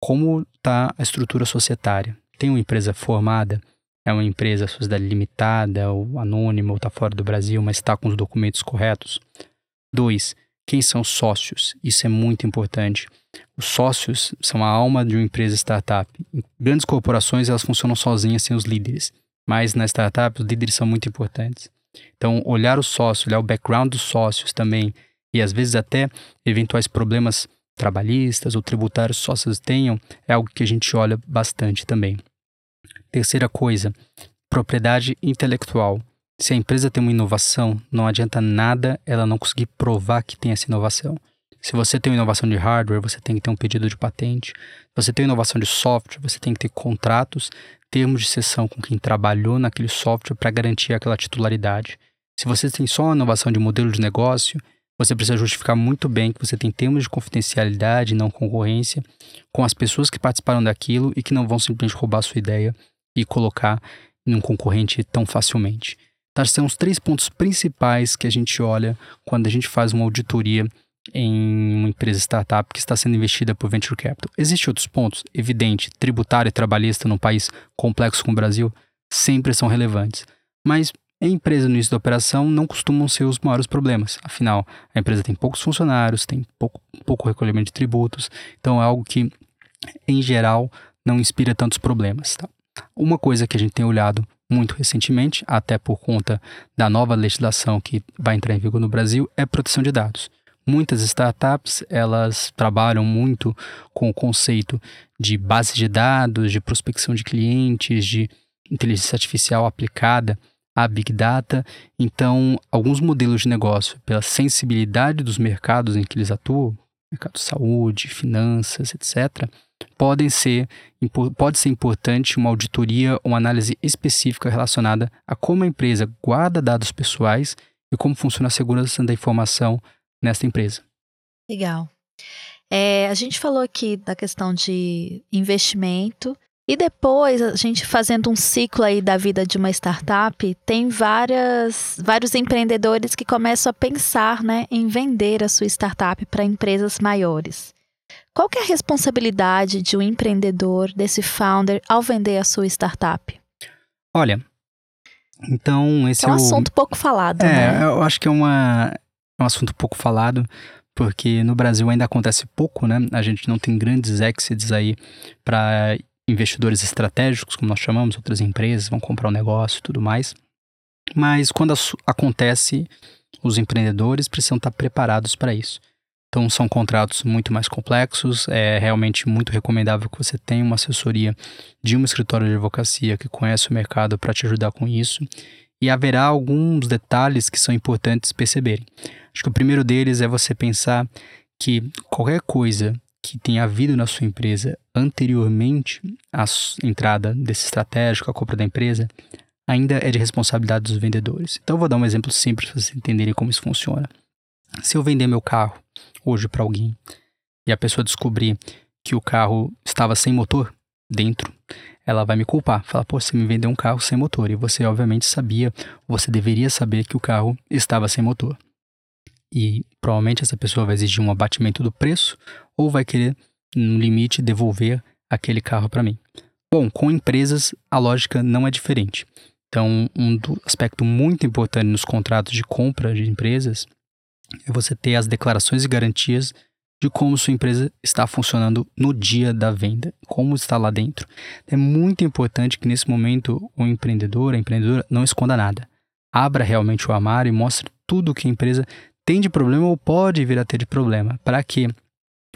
como está a estrutura societária. Tem uma empresa formada, é uma empresa sociedade limitada, ou anônima, ou está fora do Brasil, mas está com os documentos corretos. Dois, quem são sócios? Isso é muito importante. Os sócios são a alma de uma empresa startup. Em grandes corporações, elas funcionam sozinhas sem os líderes. Mas na startup, os líderes são muito importantes. Então, olhar o sócio, olhar o background dos sócios também, e às vezes até eventuais problemas trabalhistas ou tributários sócios tenham, é algo que a gente olha bastante também. Terceira coisa, propriedade intelectual. Se a empresa tem uma inovação, não adianta nada ela não conseguir provar que tem essa inovação. Se você tem uma inovação de hardware, você tem que ter um pedido de patente. Se você tem uma inovação de software, você tem que ter contratos, termos de sessão com quem trabalhou naquele software para garantir aquela titularidade. Se você tem só uma inovação de modelo de negócio, você precisa justificar muito bem que você tem termos de confidencialidade, não concorrência, com as pessoas que participaram daquilo e que não vão simplesmente roubar a sua ideia e colocar em um concorrente tão facilmente. Tá, são os três pontos principais que a gente olha quando a gente faz uma auditoria em uma empresa startup que está sendo investida por venture capital. Existem outros pontos, evidente, tributário e trabalhista num país complexo como o Brasil sempre são relevantes. Mas em empresa no início da operação não costumam ser os maiores problemas. Afinal, a empresa tem poucos funcionários, tem pouco, pouco recolhimento de tributos, então é algo que, em geral, não inspira tantos problemas. Tá? Uma coisa que a gente tem olhado muito recentemente, até por conta da nova legislação que vai entrar em vigor no Brasil, é proteção de dados. Muitas startups, elas trabalham muito com o conceito de base de dados, de prospecção de clientes, de inteligência artificial aplicada a Big Data. Então, alguns modelos de negócio, pela sensibilidade dos mercados em que eles atuam, mercado de saúde, finanças, etc., podem ser, pode ser importante uma auditoria, uma análise específica relacionada a como a empresa guarda dados pessoais e como funciona a segurança da informação nesta empresa. Legal. É, a gente falou aqui da questão de investimento e depois, a gente fazendo um ciclo aí da vida de uma startup, tem várias, vários empreendedores que começam a pensar né, em vender a sua startup para empresas maiores. Qual que é a responsabilidade de um empreendedor, desse founder, ao vender a sua startup? Olha, então esse é um, é um assunto pouco falado, é, né? Eu acho que é uma, é um assunto pouco falado, porque no Brasil ainda acontece pouco, né? A gente não tem grandes exits aí para investidores estratégicos, como nós chamamos, outras empresas vão comprar um negócio e tudo mais. Mas quando acontece, os empreendedores precisam estar preparados para isso. Então são contratos muito mais complexos, é realmente muito recomendável que você tenha uma assessoria de um escritório de advocacia que conhece o mercado para te ajudar com isso. E haverá alguns detalhes que são importantes perceberem. Acho que o primeiro deles é você pensar que qualquer coisa que tenha havido na sua empresa anteriormente à entrada desse estratégico, a compra da empresa, ainda é de responsabilidade dos vendedores. Então, eu vou dar um exemplo simples para vocês entenderem como isso funciona. Se eu vender meu carro hoje para alguém e a pessoa descobrir que o carro estava sem motor dentro, ela vai me culpar. Falar, pô, você me vendeu um carro sem motor. E você, obviamente, sabia, você deveria saber que o carro estava sem motor. E provavelmente essa pessoa vai exigir um abatimento do preço ou vai querer, no limite, devolver aquele carro para mim. Bom, com empresas, a lógica não é diferente. Então, um aspecto muito importante nos contratos de compra de empresas é você ter as declarações e garantias de como sua empresa está funcionando no dia da venda, como está lá dentro. É muito importante que nesse momento o empreendedor, a empreendedora não esconda nada. Abra realmente o armário e mostre tudo que a empresa tem de problema ou pode vir a ter de problema, para que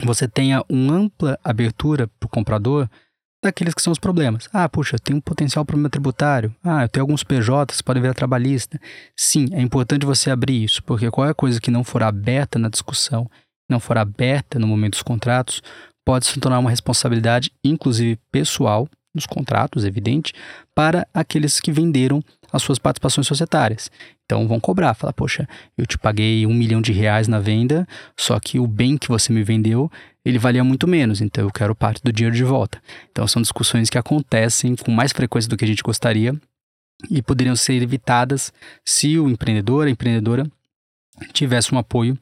você tenha uma ampla abertura para o comprador daqueles que são os problemas. Ah, puxa, tem um potencial problema tributário. Ah, eu tenho alguns PJs podem virar trabalhista. Sim, é importante você abrir isso, porque qualquer coisa que não for aberta na discussão não for aberta no momento dos contratos, pode se tornar uma responsabilidade, inclusive pessoal, nos contratos, evidente, para aqueles que venderam as suas participações societárias. Então vão cobrar, falar, poxa, eu te paguei um milhão de reais na venda, só que o bem que você me vendeu, ele valia muito menos, então eu quero parte do dinheiro de volta. Então são discussões que acontecem com mais frequência do que a gente gostaria e poderiam ser evitadas se o empreendedor, a empreendedora, tivesse um apoio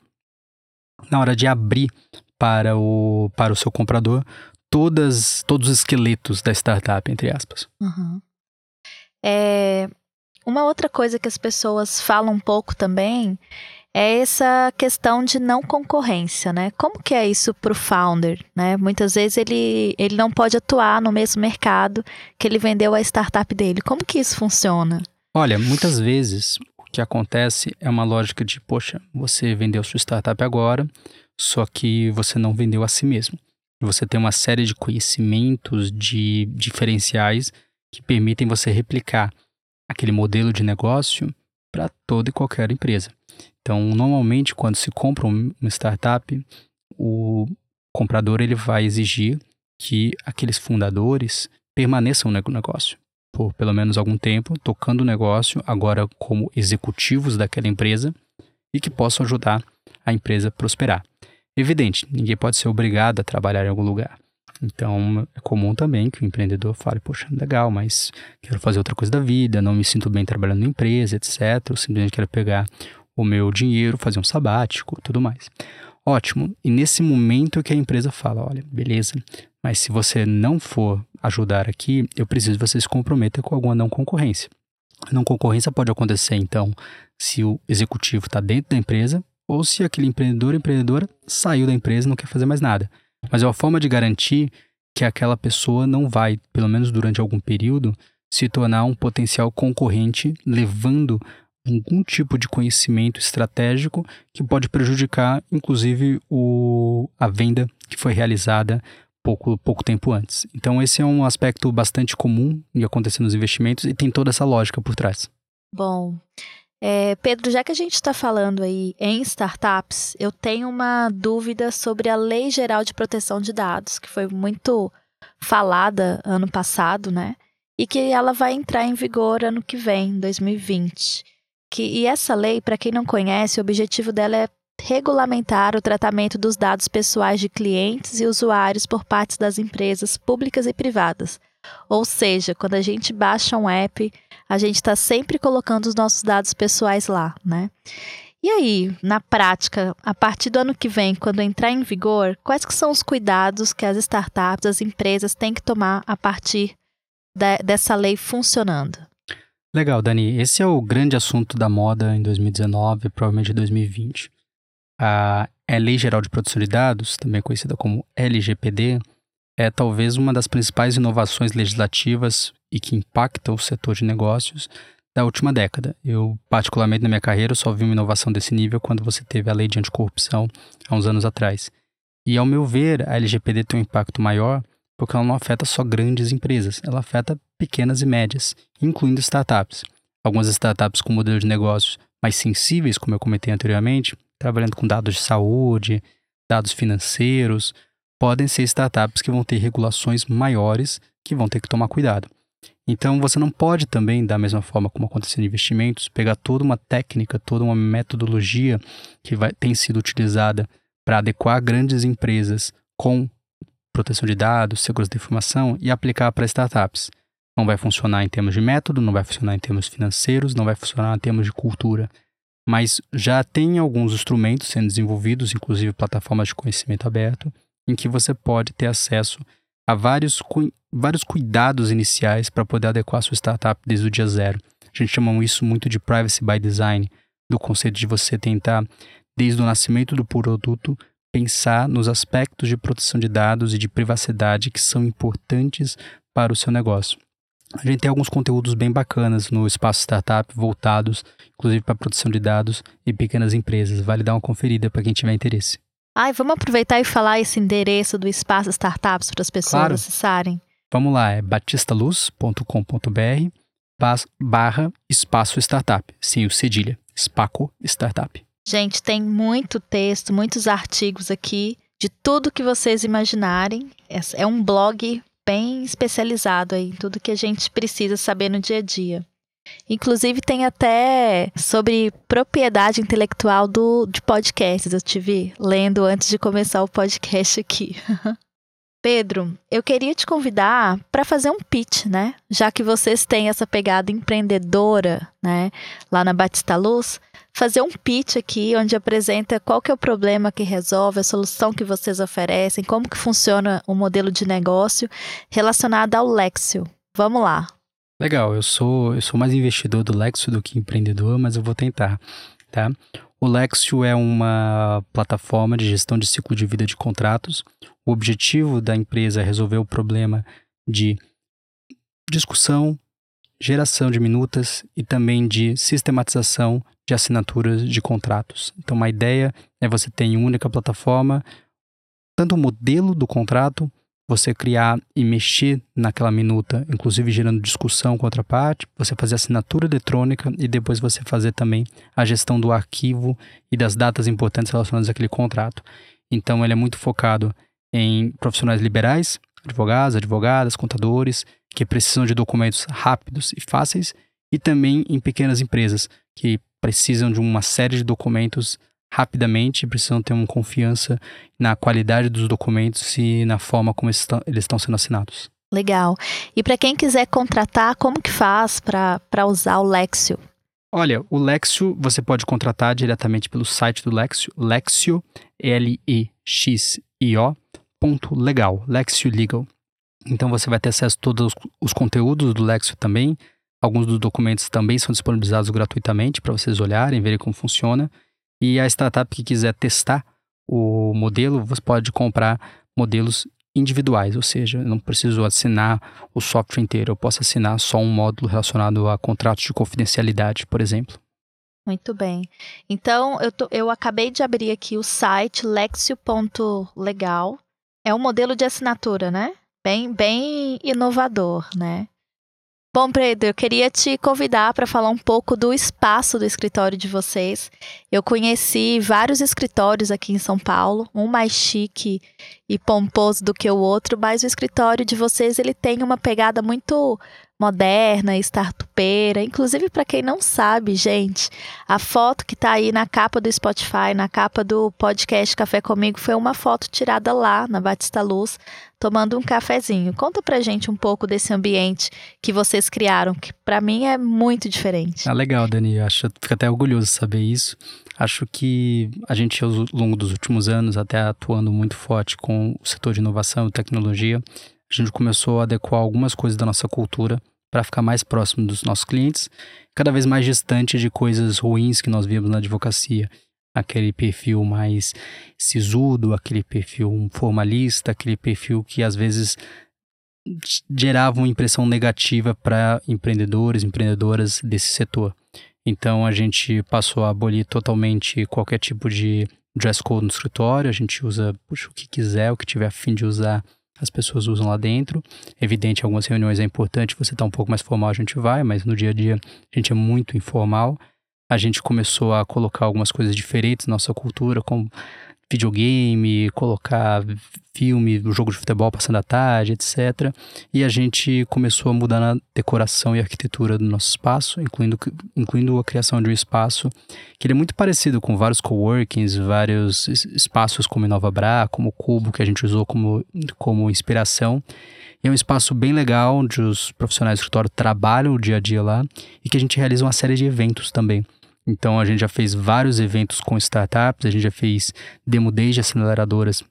na hora de abrir para o, para o seu comprador todas, todos os esqueletos da startup, entre aspas. Uhum. É, uma outra coisa que as pessoas falam um pouco também é essa questão de não concorrência, né? Como que é isso para o founder, né? Muitas vezes ele, ele não pode atuar no mesmo mercado que ele vendeu a startup dele. Como que isso funciona? Olha, muitas vezes que acontece é uma lógica de, poxa, você vendeu sua startup agora, só que você não vendeu a si mesmo. Você tem uma série de conhecimentos, de diferenciais que permitem você replicar aquele modelo de negócio para toda e qualquer empresa. Então, normalmente, quando se compra uma startup, o comprador ele vai exigir que aqueles fundadores permaneçam no negócio por pelo menos algum tempo, tocando o negócio, agora como executivos daquela empresa, e que possam ajudar a empresa a prosperar. Evidente, ninguém pode ser obrigado a trabalhar em algum lugar. Então, é comum também que o empreendedor fale: Poxa, legal, mas quero fazer outra coisa da vida, não me sinto bem trabalhando na empresa, etc. Eu simplesmente quero pegar o meu dinheiro, fazer um sabático, tudo mais. Ótimo. E nesse momento que a empresa fala: Olha, beleza, mas se você não for ajudar aqui, eu preciso que você se comprometa com alguma não concorrência. A não concorrência pode acontecer, então, se o executivo está dentro da empresa ou se aquele empreendedor ou empreendedora saiu da empresa e não quer fazer mais nada. Mas é uma forma de garantir que aquela pessoa não vai, pelo menos durante algum período, se tornar um potencial concorrente, levando algum tipo de conhecimento estratégico que pode prejudicar, inclusive, o, a venda que foi realizada pouco, pouco tempo antes. Então, esse é um aspecto bastante comum de acontecer nos investimentos e tem toda essa lógica por trás. Bom, é, Pedro, já que a gente está falando aí em startups, eu tenho uma dúvida sobre a Lei Geral de Proteção de Dados, que foi muito falada ano passado, né? E que ela vai entrar em vigor ano que vem, 2020. Que, e essa lei, para quem não conhece, o objetivo dela é regulamentar o tratamento dos dados pessoais de clientes e usuários por parte das empresas públicas e privadas. Ou seja, quando a gente baixa um app, a gente está sempre colocando os nossos dados pessoais lá, né? E aí, na prática, a partir do ano que vem, quando entrar em vigor, quais que são os cuidados que as startups, as empresas têm que tomar a partir de, dessa lei funcionando? Legal, Dani. Esse é o grande assunto da moda em 2019 provavelmente 2020. A Lei Geral de Proteção de Dados, também conhecida como LGPD, é talvez uma das principais inovações legislativas e que impactam o setor de negócios da última década. Eu, particularmente na minha carreira, só vi uma inovação desse nível quando você teve a lei de anticorrupção há uns anos atrás. E, ao meu ver, a LGPD tem um impacto maior porque ela não afeta só grandes empresas, ela afeta pequenas e médias, incluindo startups. Algumas startups com modelos de negócios mais sensíveis, como eu comentei anteriormente, trabalhando com dados de saúde, dados financeiros, podem ser startups que vão ter regulações maiores que vão ter que tomar cuidado. Então você não pode também, da mesma forma como aconteceu em investimentos, pegar toda uma técnica, toda uma metodologia que vai, tem sido utilizada para adequar grandes empresas com proteção de dados, segurança da informação e aplicar para startups. Não vai funcionar em termos de método, não vai funcionar em termos financeiros, não vai funcionar em termos de cultura. Mas já tem alguns instrumentos sendo desenvolvidos, inclusive plataformas de conhecimento aberto, em que você pode ter acesso a vários, cu vários cuidados iniciais para poder adequar a sua startup desde o dia zero. A gente chama isso muito de privacy by design, do conceito de você tentar, desde o nascimento do produto, pensar nos aspectos de proteção de dados e de privacidade que são importantes para o seu negócio. A gente tem alguns conteúdos bem bacanas no espaço startup voltados, inclusive para proteção de dados e pequenas empresas. Vale dar uma conferida para quem tiver interesse. Ai, vamos aproveitar e falar esse endereço do Espaço Startups para as pessoas claro. acessarem. Vamos lá, é batistaluz.com.br barra espaço startup, sem o cedilha, Spaco Startup. Gente, tem muito texto, muitos artigos aqui de tudo que vocês imaginarem. É um blog bem especializado aí em tudo que a gente precisa saber no dia a dia. Inclusive tem até sobre propriedade intelectual do, de podcasts. Eu tive lendo antes de começar o podcast aqui. Pedro, eu queria te convidar para fazer um pitch, né? Já que vocês têm essa pegada empreendedora, né, lá na Batista Luz, fazer um pitch aqui onde apresenta qual que é o problema que resolve, a solução que vocês oferecem, como que funciona o modelo de negócio relacionado ao Lexio. Vamos lá. Legal, eu sou, eu sou mais investidor do Lexio do que empreendedor, mas eu vou tentar, tá? O Lexio é uma plataforma de gestão de ciclo de vida de contratos. O objetivo da empresa é resolver o problema de discussão, geração de minutas e também de sistematização de assinaturas de contratos. Então, a ideia é você ter em única plataforma tanto o modelo do contrato você criar e mexer naquela minuta, inclusive gerando discussão com outra parte, você fazer assinatura eletrônica e depois você fazer também a gestão do arquivo e das datas importantes relacionadas àquele contrato. Então ele é muito focado em profissionais liberais, advogados, advogadas, contadores, que precisam de documentos rápidos e fáceis, e também em pequenas empresas que precisam de uma série de documentos rapidamente, precisam ter uma confiança na qualidade dos documentos e na forma como eles estão sendo assinados. Legal. E para quem quiser contratar, como que faz para usar o Lexio? Olha, o Lexio você pode contratar diretamente pelo site do Lexio, Lexio, L-E-X-I-O, ponto legal, Lexio Legal. Então você vai ter acesso a todos os conteúdos do Lexio também. Alguns dos documentos também são disponibilizados gratuitamente para vocês olharem, verem como funciona. E a startup que quiser testar o modelo, você pode comprar modelos individuais, ou seja, eu não preciso assinar o software inteiro, eu posso assinar só um módulo relacionado a contratos de confidencialidade, por exemplo. Muito bem. Então, eu, tô, eu acabei de abrir aqui o site lexio.legal. É um modelo de assinatura, né? Bem, bem inovador, né? Bom, Pedro, eu queria te convidar para falar um pouco do espaço do escritório de vocês. Eu conheci vários escritórios aqui em São Paulo, um mais chique e pomposo do que o outro, mas o escritório de vocês ele tem uma pegada muito moderna, startupeira. Inclusive, para quem não sabe, gente, a foto que está aí na capa do Spotify, na capa do podcast Café Comigo, foi uma foto tirada lá na Batista Luz, tomando um cafezinho. Conta pra gente um pouco desse ambiente que vocês criaram, que para mim é muito diferente. Ah, legal, Dani. Acho, fico até orgulhoso de saber isso. Acho que a gente, ao longo dos últimos anos, até atuando muito forte com o setor de inovação e tecnologia, a gente começou a adequar algumas coisas da nossa cultura para ficar mais próximo dos nossos clientes, cada vez mais distante de coisas ruins que nós vimos na advocacia. Aquele perfil mais sisudo, aquele perfil formalista, aquele perfil que às vezes gerava uma impressão negativa para empreendedores, empreendedoras desse setor. Então a gente passou a abolir totalmente qualquer tipo de dress code no escritório, a gente usa puxa, o que quiser, o que tiver a fim de usar as pessoas usam lá dentro. Evidente, algumas reuniões é importante você estar tá um pouco mais formal, a gente vai, mas no dia a dia a gente é muito informal. A gente começou a colocar algumas coisas diferentes na nossa cultura, como videogame, colocar filme, jogo de futebol passando a tarde, etc. E a gente começou a mudar na decoração e arquitetura do nosso espaço, incluindo, incluindo a criação de um espaço que ele é muito parecido com vários coworkings, vários espaços como Inova Bra, como Cubo, que a gente usou como, como inspiração. E é um espaço bem legal, onde os profissionais do escritório trabalham o dia a dia lá e que a gente realiza uma série de eventos também. Então a gente já fez vários eventos com startups, a gente já fez demo day de aceleradoras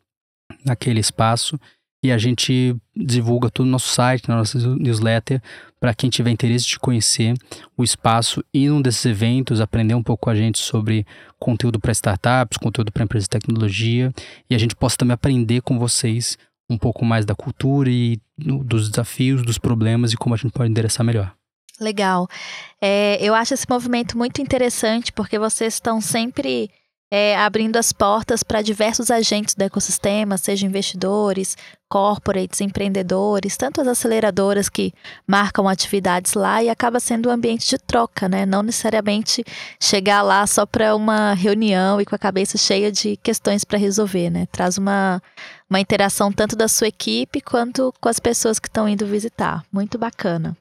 naquele espaço e a gente divulga todo o nosso site, na nossa newsletter, para quem tiver interesse de conhecer o espaço e num desses eventos aprender um pouco com a gente sobre conteúdo para startups, conteúdo para empresas de tecnologia e a gente possa também aprender com vocês um pouco mais da cultura e dos desafios, dos problemas e como a gente pode endereçar melhor. Legal. É, eu acho esse movimento muito interessante porque vocês estão sempre é, abrindo as portas para diversos agentes do ecossistema, seja investidores, corporates, empreendedores, tanto as aceleradoras que marcam atividades lá e acaba sendo um ambiente de troca, né? Não necessariamente chegar lá só para uma reunião e com a cabeça cheia de questões para resolver, né? Traz uma, uma interação tanto da sua equipe quanto com as pessoas que estão indo visitar. Muito bacana.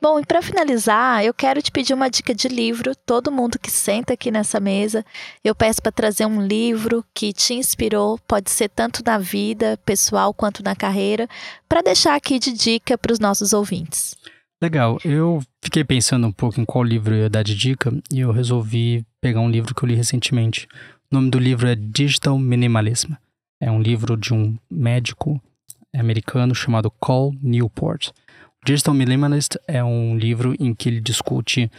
Bom, e para finalizar, eu quero te pedir uma dica de livro. Todo mundo que senta aqui nessa mesa, eu peço para trazer um livro que te inspirou, pode ser tanto na vida pessoal quanto na carreira, para deixar aqui de dica para os nossos ouvintes. Legal, eu fiquei pensando um pouco em qual livro eu ia dar de dica e eu resolvi pegar um livro que eu li recentemente. O nome do livro é Digital Minimalism. É um livro de um médico americano chamado Cole Newport. Digital Minimalist é um livro em que ele discute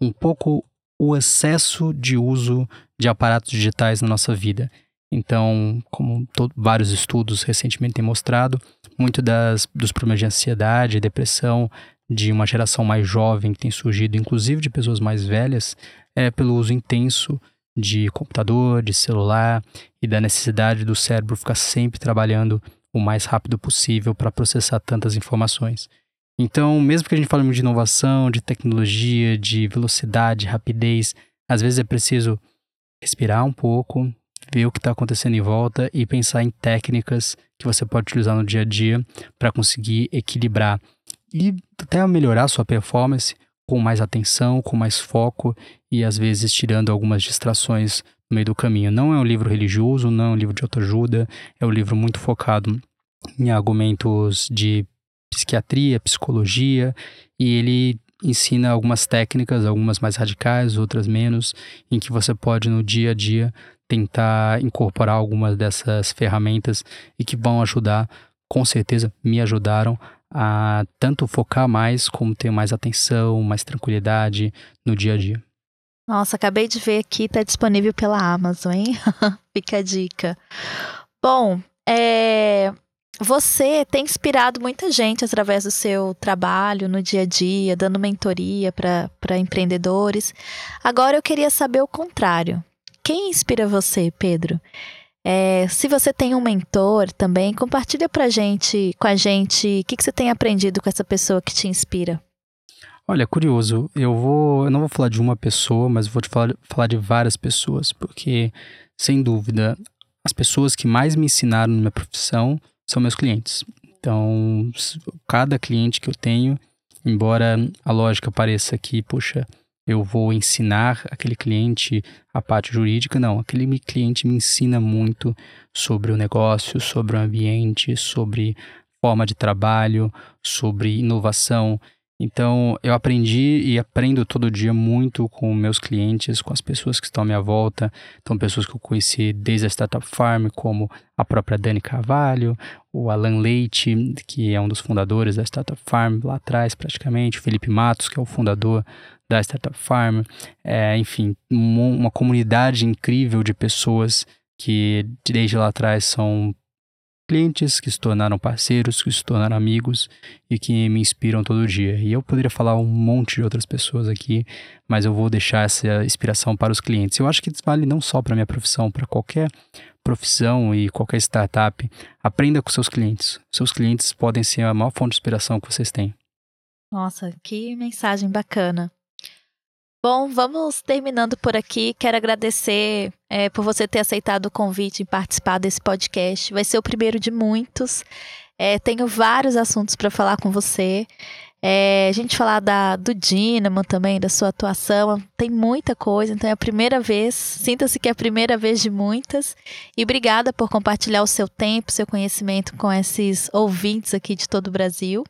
um pouco o excesso de uso de aparatos digitais na nossa vida. Então, como todo, vários estudos recentemente têm mostrado, muito das, dos problemas de ansiedade e depressão de uma geração mais jovem que tem surgido, inclusive de pessoas mais velhas, é pelo uso intenso de computador, de celular e da necessidade do cérebro ficar sempre trabalhando o mais rápido possível para processar tantas informações. Então, mesmo que a gente fale de inovação, de tecnologia, de velocidade, rapidez, às vezes é preciso respirar um pouco, ver o que está acontecendo em volta e pensar em técnicas que você pode utilizar no dia a dia para conseguir equilibrar e até melhorar sua performance com mais atenção, com mais foco e às vezes tirando algumas distrações no meio do caminho. Não é um livro religioso, não é um livro de autoajuda, é um livro muito focado em argumentos de psiquiatria, psicologia, e ele ensina algumas técnicas, algumas mais radicais, outras menos, em que você pode no dia a dia tentar incorporar algumas dessas ferramentas e que vão ajudar, com certeza me ajudaram a tanto focar mais como ter mais atenção, mais tranquilidade no dia a dia. Nossa, acabei de ver aqui, tá disponível pela Amazon, hein? Fica a dica. Bom, é, você tem inspirado muita gente através do seu trabalho no dia a dia, dando mentoria para empreendedores. Agora eu queria saber o contrário. Quem inspira você, Pedro? É, se você tem um mentor também, compartilha pra gente, com a gente, o que, que você tem aprendido com essa pessoa que te inspira. Olha, curioso, eu vou, eu não vou falar de uma pessoa, mas vou te falar, falar de várias pessoas, porque sem dúvida, as pessoas que mais me ensinaram na minha profissão são meus clientes. Então, cada cliente que eu tenho, embora a lógica pareça que, puxa, eu vou ensinar aquele cliente a parte jurídica, não. Aquele cliente me ensina muito sobre o negócio, sobre o ambiente, sobre forma de trabalho, sobre inovação. Então, eu aprendi e aprendo todo dia muito com meus clientes, com as pessoas que estão à minha volta. Então, pessoas que eu conheci desde a Startup Farm, como a própria Dani Carvalho, o Alan Leite, que é um dos fundadores da Startup Farm lá atrás, praticamente, o Felipe Matos, que é o fundador da Startup Farm. É, enfim, uma comunidade incrível de pessoas que desde lá atrás são clientes que se tornaram parceiros, que se tornaram amigos e que me inspiram todo dia. E eu poderia falar um monte de outras pessoas aqui, mas eu vou deixar essa inspiração para os clientes. Eu acho que vale não só para minha profissão, para qualquer profissão e qualquer startup. Aprenda com seus clientes. Seus clientes podem ser a maior fonte de inspiração que vocês têm. Nossa, que mensagem bacana. Bom, vamos terminando por aqui. Quero agradecer é, por você ter aceitado o convite em participar desse podcast. Vai ser o primeiro de muitos. É, tenho vários assuntos para falar com você. É, a gente falar da, do Dynamo também, da sua atuação, tem muita coisa, então é a primeira vez, sinta-se que é a primeira vez de muitas. E obrigada por compartilhar o seu tempo, seu conhecimento com esses ouvintes aqui de todo o Brasil.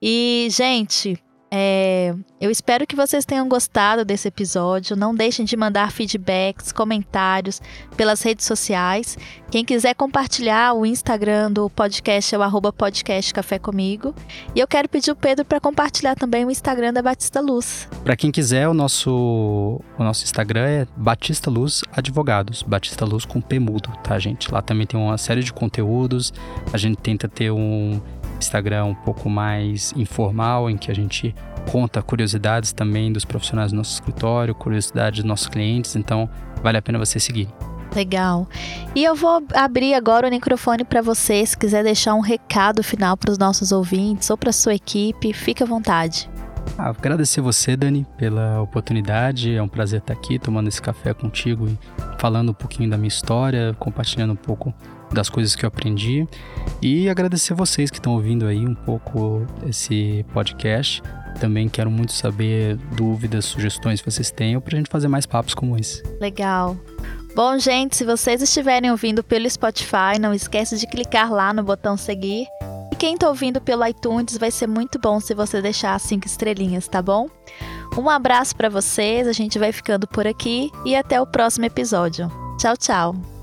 E, gente, é, eu espero que vocês tenham gostado desse episódio. Não deixem de mandar feedbacks, comentários pelas redes sociais. Quem quiser compartilhar o Instagram do podcast é o arroba podcast Café Comigo. E eu quero pedir o Pedro para compartilhar também o Instagram da Batista Luz. Para quem quiser, o nosso, o nosso Instagram é Batista Luz Advogados. Batista Luz com P mudo, tá, gente? Lá também tem uma série de conteúdos. A gente tenta ter um Instagram um pouco mais informal, em que a gente conta curiosidades também dos profissionais do nosso escritório, curiosidades dos nossos clientes, então vale a pena você seguir. Legal. E eu vou abrir agora o microfone para você, se quiser deixar um recado final para os nossos ouvintes ou para sua equipe, fique à vontade. Ah, agradecer você, Dani, pela oportunidade. É um prazer estar aqui tomando esse café contigo e falando um pouquinho da minha história, compartilhando um pouco das coisas que eu aprendi e agradecer vocês que estão ouvindo aí um pouco esse podcast. Também quero muito saber dúvidas, sugestões que vocês tenham para a gente fazer mais papos como esse. Legal. Bom, gente, se vocês estiverem ouvindo pelo Spotify, não esqueça de clicar lá no botão seguir. E quem está ouvindo pelo iTunes, vai ser muito bom se você deixar cinco estrelinhas, tá bom? Um abraço para vocês, a gente vai ficando por aqui e até o próximo episódio. Tchau, tchau.